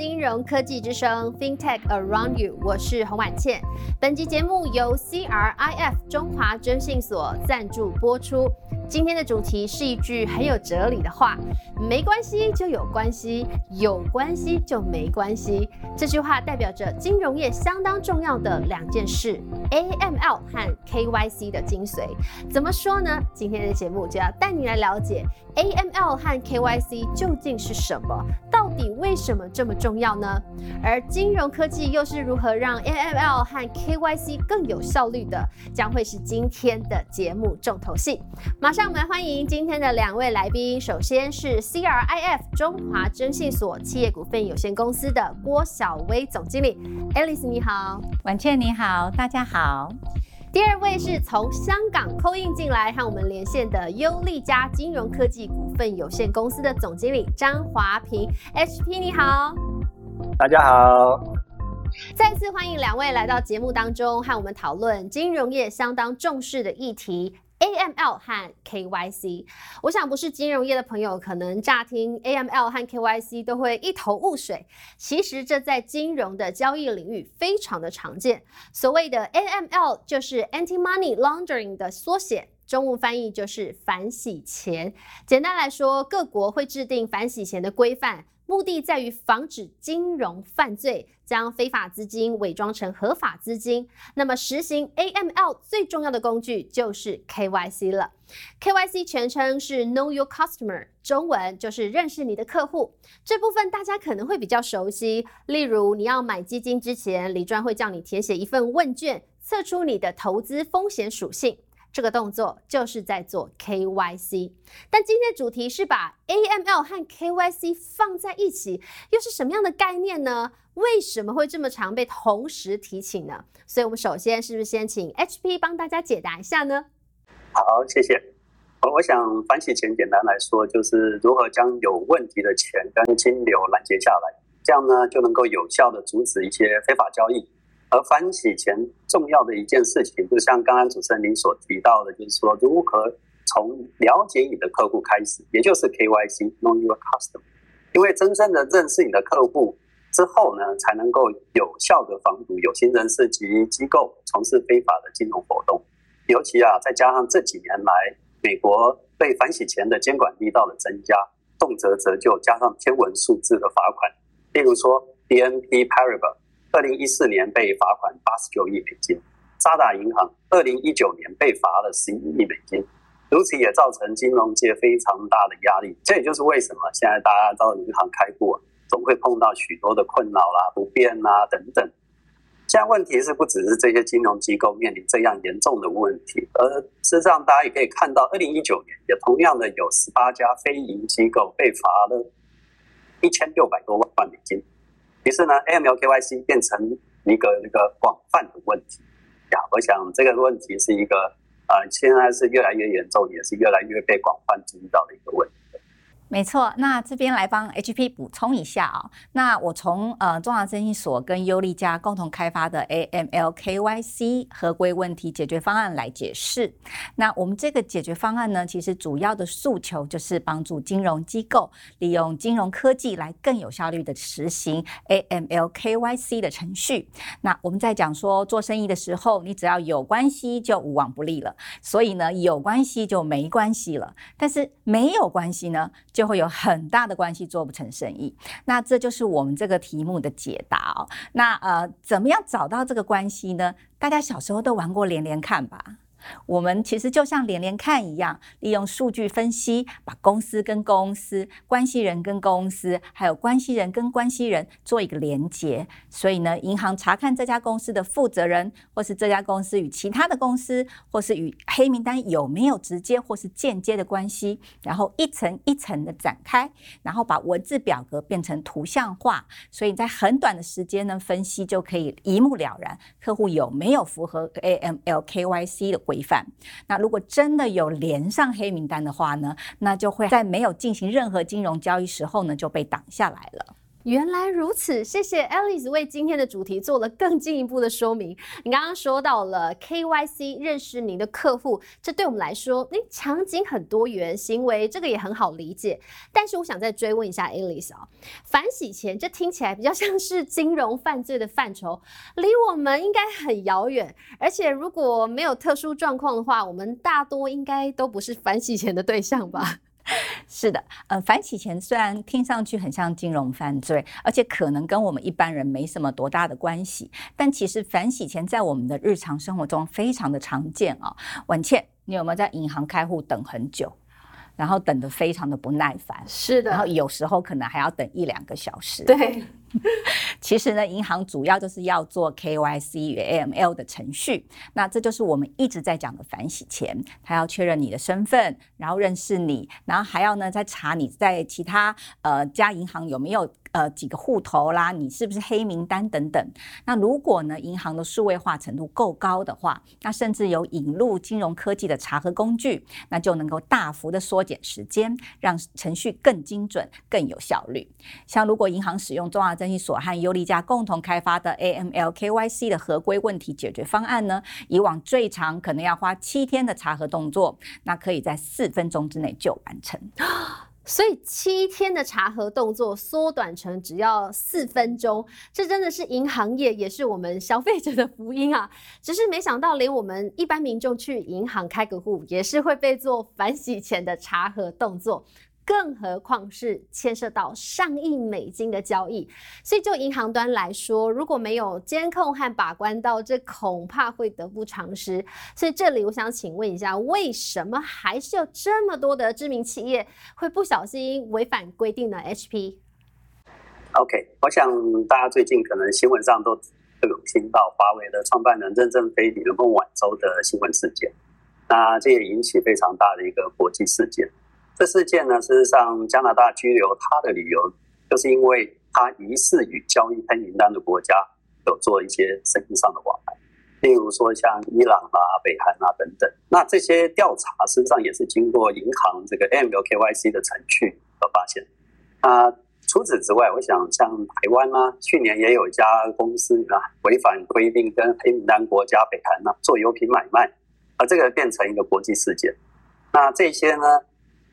金融科技之声 FinTech Around You，我是洪婉倩。本集节目由 CRIF 中华征信所赞助播出。今天的主题是一句很有哲理的话：没关系就有关系，有关系就没关系。这句话代表着金融业相当重要的两件事：AML 和 KYC 的精髓。怎么说呢？今天的节目就要带你来了解 AML 和 KYC 究竟是什么，到底为什么这么重要呢？而金融科技又是如何让 AML 和 KYC 更有效率的，将会是今天的节目重头戏。马上。让我们来欢迎今天的两位来宾。首先是 CRIF 中华征信所企业股份有限公司的郭小薇总经理，Alice 你好，婉倩你好，大家好。第二位是从香港扣印进来和我们连线的优利家金融科技股份有限公司的总经理张华平，HP 你好，大家好。再次欢迎两位来到节目当中，和我们讨论金融业相当重视的议题。AML 和 KYC，我想不是金融业的朋友，可能乍听 AML 和 KYC 都会一头雾水。其实这在金融的交易领域非常的常见。所谓的 AML 就是 Anti-Money Laundering 的缩写，中文翻译就是反洗钱。简单来说，各国会制定反洗钱的规范。目的在于防止金融犯罪将非法资金伪装成合法资金。那么，实行 AML 最重要的工具就是 KYC 了。KYC 全称是 Know Your Customer，中文就是认识你的客户。这部分大家可能会比较熟悉，例如你要买基金之前，李专会叫你填写一份问卷，测出你的投资风险属性。这个动作就是在做 KYC，但今天的主题是把 AML 和 KYC 放在一起，又是什么样的概念呢？为什么会这么常被同时提起呢？所以，我们首先是不是先请 HP 帮大家解答一下呢？好，谢谢。我我想反洗钱简单来说，就是如何将有问题的钱跟金流拦截下来，这样呢就能够有效的阻止一些非法交易。而反洗钱重要的一件事情，就像刚刚主持人您所提到的，就是说如何从了解你的客户开始，也就是 KYC（Know Your Customer）。因为真正的认识你的客户之后呢，才能够有效的防堵有心人士及机构从事非法的金融活动。尤其啊，再加上这几年来美国对反洗钱的监管力道的增加，动辄折旧加上天文数字的罚款，例如说 BNP Paribas。二零一四年被罚款八十九亿美金，渣打银行二零一九年被罚了十一亿美金，如此也造成金融界非常大的压力。这也就是为什么现在大家到银行开户，总会碰到许多的困扰啦、不便啦等等。现在问题是不只是这些金融机构面临这样严重的问题，而事实上大家也可以看到，二零一九年也同样的有十八家非银机构被罚了一千六百多万美金。于是呢，AML KYC 变成一个一个广泛的问题呀。我想这个问题是一个呃，现在是越来越严重，也是越来越被广泛注意到的一个问题。没错，那这边来帮 HP 补充一下啊。那我从呃中华征信所跟优利家共同开发的 AML KYC 合规问题解决方案来解释。那我们这个解决方案呢，其实主要的诉求就是帮助金融机构利用金融科技来更有效率的实行 AML KYC 的程序。那我们在讲说做生意的时候，你只要有关系就无往不利了。所以呢，有关系就没关系了。但是没有关系呢？就会有很大的关系做不成生意，那这就是我们这个题目的解答哦。那呃，怎么样找到这个关系呢？大家小时候都玩过连连看吧。我们其实就像连连看一样，利用数据分析，把公司跟公司、关系人跟公司，还有关系人跟关系人做一个连接。所以呢，银行查看这家公司的负责人，或是这家公司与其他的公司，或是与黑名单有没有直接或是间接的关系，然后一层一层的展开，然后把文字表格变成图像化。所以在很短的时间呢，分析就可以一目了然，客户有没有符合 AML KYC 的。规范。那如果真的有连上黑名单的话呢，那就会在没有进行任何金融交易时候呢就被挡下来了。原来如此，谢谢 Alice 为今天的主题做了更进一步的说明。你刚刚说到了 KYC 认识您的客户，这对我们来说，那场景很多元，行为这个也很好理解。但是我想再追问一下 Alice 啊，反洗钱这听起来比较像是金融犯罪的范畴，离我们应该很遥远。而且如果没有特殊状况的话，我们大多应该都不是反洗钱的对象吧？是的，呃，反洗钱虽然听上去很像金融犯罪，而且可能跟我们一般人没什么多大的关系，但其实反洗钱在我们的日常生活中非常的常见啊。婉倩，你有没有在银行开户等很久，然后等得非常的不耐烦？是的，然后有时候可能还要等一两个小时。对。其实呢，银行主要就是要做 KYC 与 AML 的程序，那这就是我们一直在讲的反洗钱。他要确认你的身份，然后认识你，然后还要呢再查你在其他呃家银行有没有呃几个户头啦，你是不是黑名单等等。那如果呢银行的数位化程度够高的话，那甚至有引入金融科技的查核工具，那就能够大幅的缩减时间，让程序更精准、更有效率。像如果银行使用重要证券所和优利家共同开发的 AML KYC 的合规问题解决方案呢？以往最长可能要花七天的查核动作，那可以在四分钟之内就完成。所以七天的查核动作缩短成只要四分钟，这真的是银行业也是我们消费者的福音啊！只是没想到，连我们一般民众去银行开个户，也是会被做反洗钱的查核动作。更何况是牵涉到上亿美金的交易，所以就银行端来说，如果没有监控和把关到，这恐怕会得不偿失。所以这里我想请问一下，为什么还是有这么多的知名企业会不小心违反规定呢？HP，OK，我想大家最近可能新闻上都有听到华为的创办人任正非李孟晚舟的新闻事件，那这也引起非常大的一个国际事件。这事件呢，事实上加拿大拘留他的理由，就是因为他疑似与交易黑名单的国家有做一些生意上的往来，例如说像伊朗啊、北韩啊等等。那这些调查事实上也是经过银行这个 M L K Y C 的程序而发现。啊，除此之外，我想像台湾呢，去年也有一家公司啊违反规定跟黑名单国家北韩呢做油品买卖，啊这个变成一个国际事件。那这些呢？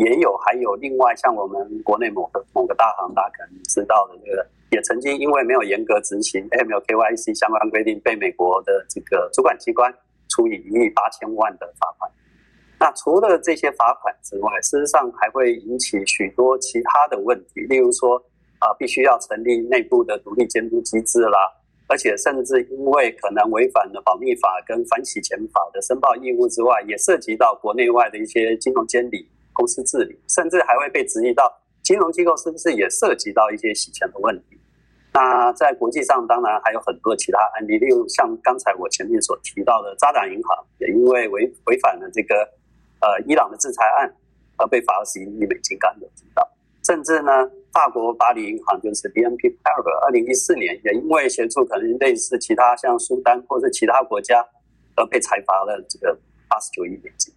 也有，还有另外像我们国内某个某个大行，大家可能知道的这个，也曾经因为没有严格执行 M L K Y C 相关规定，被美国的这个主管机关处以一亿八千万的罚款。那除了这些罚款之外，事实上还会引起许多其他的问题，例如说啊，必须要成立内部的独立监督机制啦，而且甚至因为可能违反了保密法跟反洗钱法的申报义务之外，也涉及到国内外的一些金融监理。公司治理，甚至还会被质疑到金融机构是不是也涉及到一些洗钱的问题？那在国际上，当然还有很多其他案例，例如像刚才我前面所提到的渣打银行，也因为违违反了这个呃伊朗的制裁案，而被罚了十一亿美金，刚有提到。甚至呢，法国巴黎银行就是 BNP Parib，二零一四年也因为协助可能类似其他像苏丹或者其他国家，而被裁罚了这个八十九亿美金。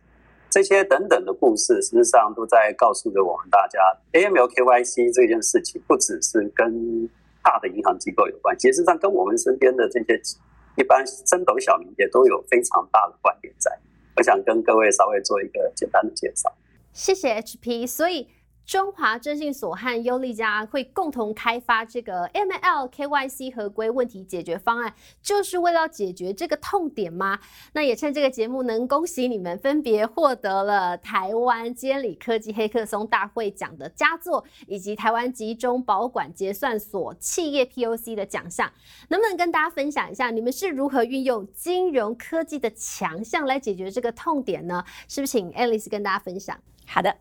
这些等等的故事，实际上都在告诉着我们大家，AML KYC 这件事情不只是跟大的银行机构有关，其实上跟我们身边的这些一般升斗小民也都有非常大的关联在。我想跟各位稍微做一个简单的介绍。谢谢 HP，所以。中华征信所和优利家会共同开发这个 M L K Y C 合规问题解决方案，就是为了解决这个痛点吗？那也趁这个节目能恭喜你们分别获得了台湾监理科技黑客松大会奖的佳作，以及台湾集中保管结算所企业 P O C 的奖项。能不能跟大家分享一下，你们是如何运用金融科技的强项来解决这个痛点呢？是不是请 Alice 跟大家分享？好的。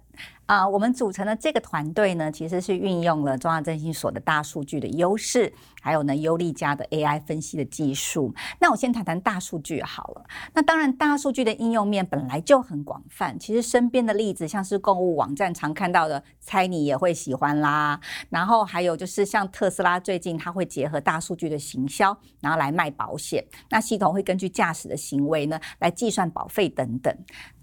啊，我们组成的这个团队呢，其实是运用了中央征信所的大数据的优势，还有呢优利家的 AI 分析的技术。那我先谈谈大数据好了。那当然，大数据的应用面本来就很广泛。其实身边的例子，像是购物网站常看到的，猜你也会喜欢啦。然后还有就是像特斯拉最近它会结合大数据的行销，然后来卖保险。那系统会根据驾驶的行为呢，来计算保费等等。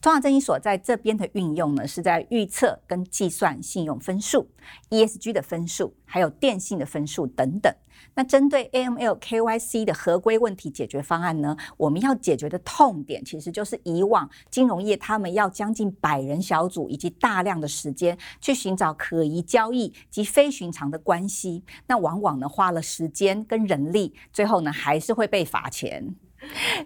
中华证券所在这边的运用呢，是在预测跟计算信用分数、ESG 的分数，还有电信的分数等等。那针对 AML KYC 的合规问题解决方案呢，我们要解决的痛点，其实就是以往金融业他们要将近百人小组以及大量的时间去寻找可疑交易及非寻常的关系，那往往呢花了时间跟人力，最后呢还是会被罚钱。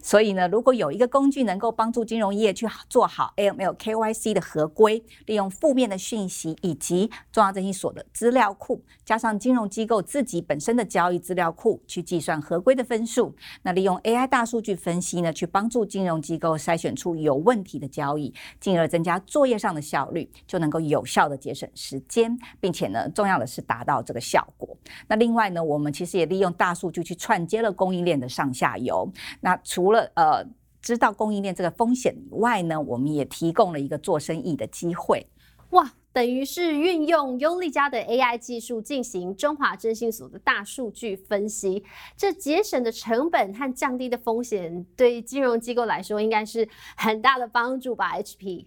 所以呢，如果有一个工具能够帮助金融业去做好 AML KYC 的合规，利用负面的讯息以及重要征信所的资料库，加上金融机构自己本身的交易资料库，去计算合规的分数，那利用 AI 大数据分析呢，去帮助金融机构筛选出有问题的交易，进而增加作业上的效率，就能够有效的节省时间，并且呢，重要的是达到这个效果。那另外呢，我们其实也利用大数据去串接了供应链的上下游。那除了呃知道供应链这个风险以外呢，我们也提供了一个做生意的机会。哇，等于是运用优利家的 AI 技术进行中华征信所的大数据分析，这节省的成本和降低的风险，对金融机构来说应该是很大的帮助吧？HP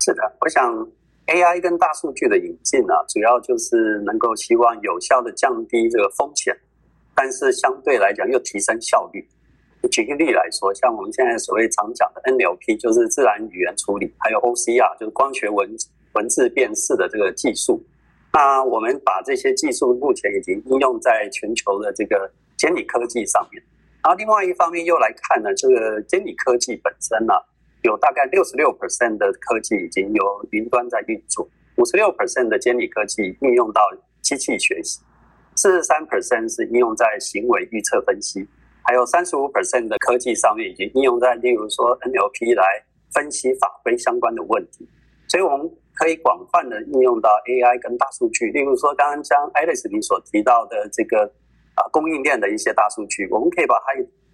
是的，我想 AI 跟大数据的引进呢，主要就是能够希望有效的降低这个风险，但是相对来讲又提升效率。举个例来说，像我们现在所谓常讲的 NLP，就是自然语言处理，还有 OCR，就是光学文文字辨识的这个技术。那我们把这些技术目前已经应用在全球的这个监理科技上面。然后另外一方面又来看呢，这个监理科技本身呢，有大概六十六 percent 的科技已经由云端在运作，五十六 percent 的监理科技应用到机器学习，四十三 percent 是应用在行为预测分析。还有三十五 percent 的科技上面已经应用在，例如说 NLP 来分析法规相关的问题，所以我们可以广泛的应用到 AI 跟大数据。例如说，刚刚将 Alice 你所提到的这个啊供应链的一些大数据，我们可以把它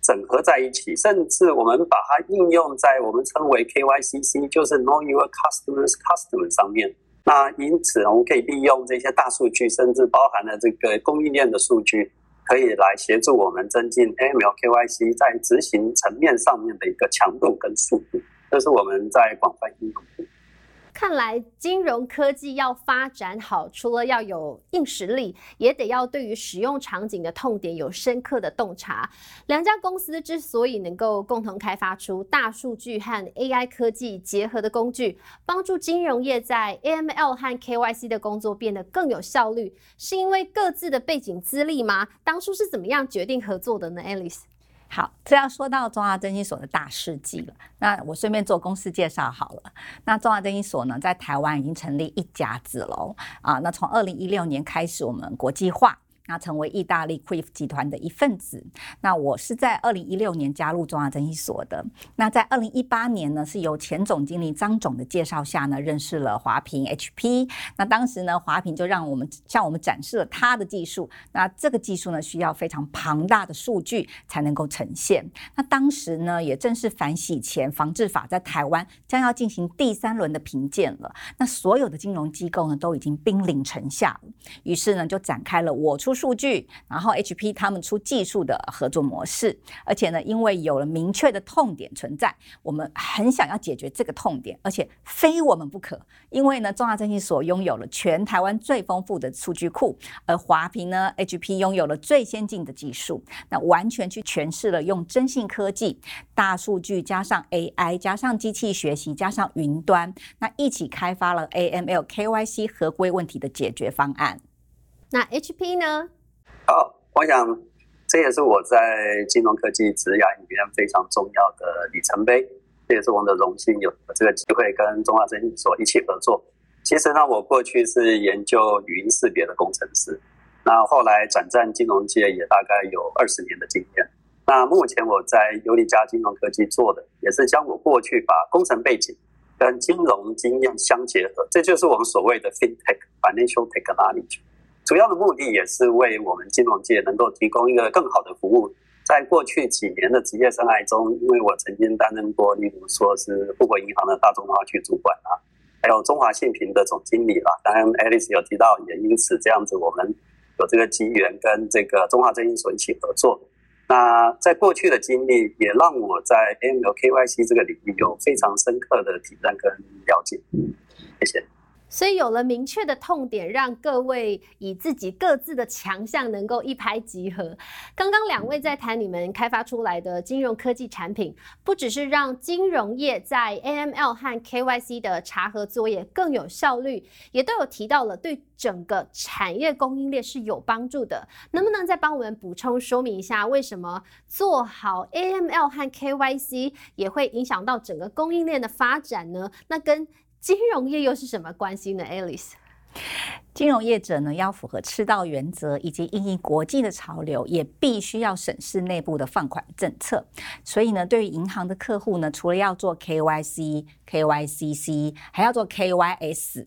整合在一起，甚至我们把它应用在我们称为 KYCC，就是 Know Your Customers Customer 上面。那因此，我们可以利用这些大数据，甚至包含了这个供应链的数据。可以来协助我们增进 AML KYC 在执行层面上面的一个强度跟速度，这是我们在广泛应用。看来金融科技要发展好，除了要有硬实力，也得要对于使用场景的痛点有深刻的洞察。两家公司之所以能够共同开发出大数据和 AI 科技结合的工具，帮助金融业在 AML 和 KYC 的工作变得更有效率，是因为各自的背景资历吗？当初是怎么样决定合作的呢，Alice？好，这要说到中华征信所的大事迹了。那我顺便做公司介绍好了。那中华征信所呢，在台湾已经成立一家子喽。啊，那从二零一六年开始，我们国际化。那成为意大利 Quif 集团的一份子。那我是在二零一六年加入中华证券所的。那在二零一八年呢，是由前总经理张总的介绍下呢，认识了华平 HP。那当时呢，华平就让我们向我们展示了他的技术。那这个技术呢，需要非常庞大的数据才能够呈现。那当时呢，也正是反洗钱防治法在台湾将要进行第三轮的评鉴了。那所有的金融机构呢，都已经兵临城下了。于是呢，就展开了我出。数据，然后 HP 他们出技术的合作模式，而且呢，因为有了明确的痛点存在，我们很想要解决这个痛点，而且非我们不可。因为呢，中华征信所拥有了全台湾最丰富的数据库，而华平呢，HP 拥有了最先进的技术，那完全去诠释了用征信科技、大数据加上 AI 加上机器学习加上云端，那一起开发了 AML KYC 合规问题的解决方案。那 HP 呢？好，我想这也是我在金融科技职涯里面非常重要的里程碑，这也是我们的荣幸，有这个机会跟中华证券所一起合作。其实呢，我过去是研究语音识别的工程师，那后来转战金融界也大概有二十年的经验。那目前我在尤利加金融科技做的，也是将我过去把工程背景跟金融经验相结合，这就是我们所谓的 FinTech（Financial Technology）。主要的目的也是为我们金融界能够提供一个更好的服务。在过去几年的职业生涯中，因为我曾经担任过，例如说是富国银行的大中华区主管啊，还有中华信平的总经理啦。当然，Alice 有提到，也因此这样子，我们有这个机缘跟这个中华征信所一起合作。那在过去的经历，也让我在 AML KYC 这个领域有非常深刻的体验跟了解。谢谢。所以有了明确的痛点，让各位以自己各自的强项能够一拍即合。刚刚两位在谈你们开发出来的金融科技产品，不只是让金融业在 AML 和 KYC 的查核作业更有效率，也都有提到了对整个产业供应链是有帮助的。能不能再帮我们补充说明一下，为什么做好 AML 和 KYC 也会影响到整个供应链的发展呢？那跟金融业又是什么关系呢，Alice？金融业者呢，要符合赤道原则以及应应国际的潮流，也必须要审视内部的放款政策。所以呢，对于银行的客户呢，除了要做 KYC、KYCC，还要做 KYS，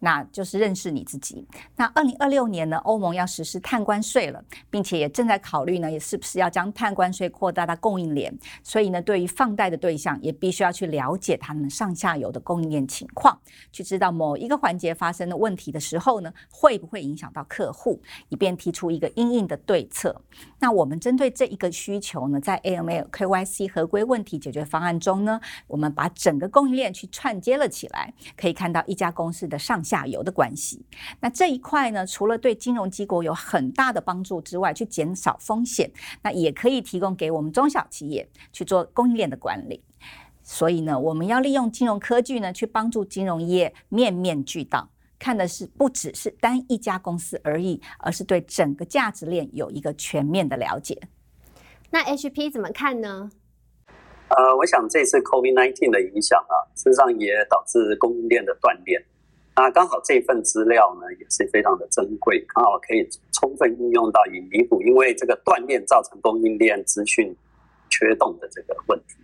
那就是认识你自己。那二零二六年呢，欧盟要实施碳关税了，并且也正在考虑呢，也是不是要将碳关税扩大到供应链。所以呢，对于放贷的对象，也必须要去了解他们上下游的供应链情况，去知道某一个环节发生的问题的时候。会不会影响到客户，以便提出一个应应的对策？那我们针对这一个需求呢，在 AML KYC 合规问题解决方案中呢，我们把整个供应链去串接了起来，可以看到一家公司的上下游的关系。那这一块呢，除了对金融机构有很大的帮助之外，去减少风险，那也可以提供给我们中小企业去做供应链的管理。所以呢，我们要利用金融科技呢，去帮助金融业面面俱到。看的是不只是单一家公司而已，而是对整个价值链有一个全面的了解。那 HP 怎么看呢？呃，我想这次 COVID-19 的影响啊，事实上也导致供应链的断裂。那刚好这份资料呢，也是非常的珍贵，刚好可以充分应用到以弥补因为这个断裂造成供应链资讯缺洞的这个问题。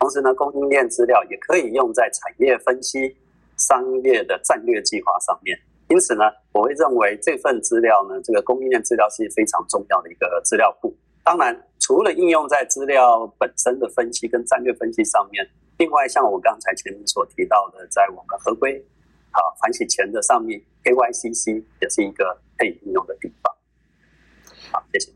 同时呢，供应链资料也可以用在产业分析。商业的战略计划上面，因此呢，我会认为这份资料呢，这个供应链资料是非常重要的一个资料库。当然，除了应用在资料本身的分析跟战略分析上面，另外像我刚才前面所提到的，在我们合规啊反洗钱的上面，KYCC 也是一个可以应用的地方。好，谢谢。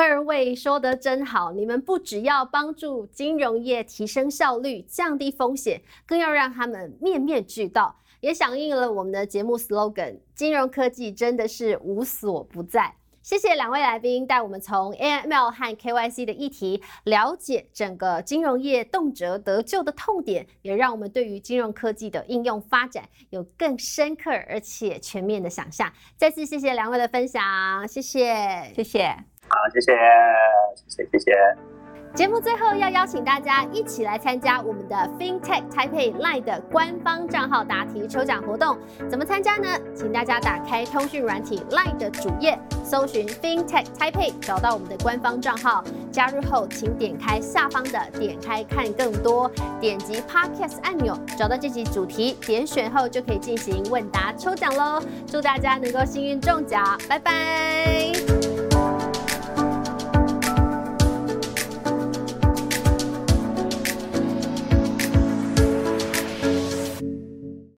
二位说的真好，你们不只要帮助金融业提升效率、降低风险，更要让他们面面俱到，也响应了我们的节目 slogan：金融科技真的是无所不在。谢谢两位来宾带我们从 AML 和 KYC 的议题了解整个金融业动辄得救的痛点，也让我们对于金融科技的应用发展有更深刻而且全面的想象。再次谢谢两位的分享，谢谢，谢谢。好，谢谢，谢谢，谢谢。节目最后要邀请大家一起来参加我们的 FinTech Taipei Line 的官方账号答题抽奖活动。怎么参加呢？请大家打开通讯软体 Line 的主页，搜寻 FinTech Taipei，找到我们的官方账号。加入后，请点开下方的点开看更多，点击 Podcast 按钮，找到这集主题，点选后就可以进行问答抽奖喽。祝大家能够幸运中奖，拜拜。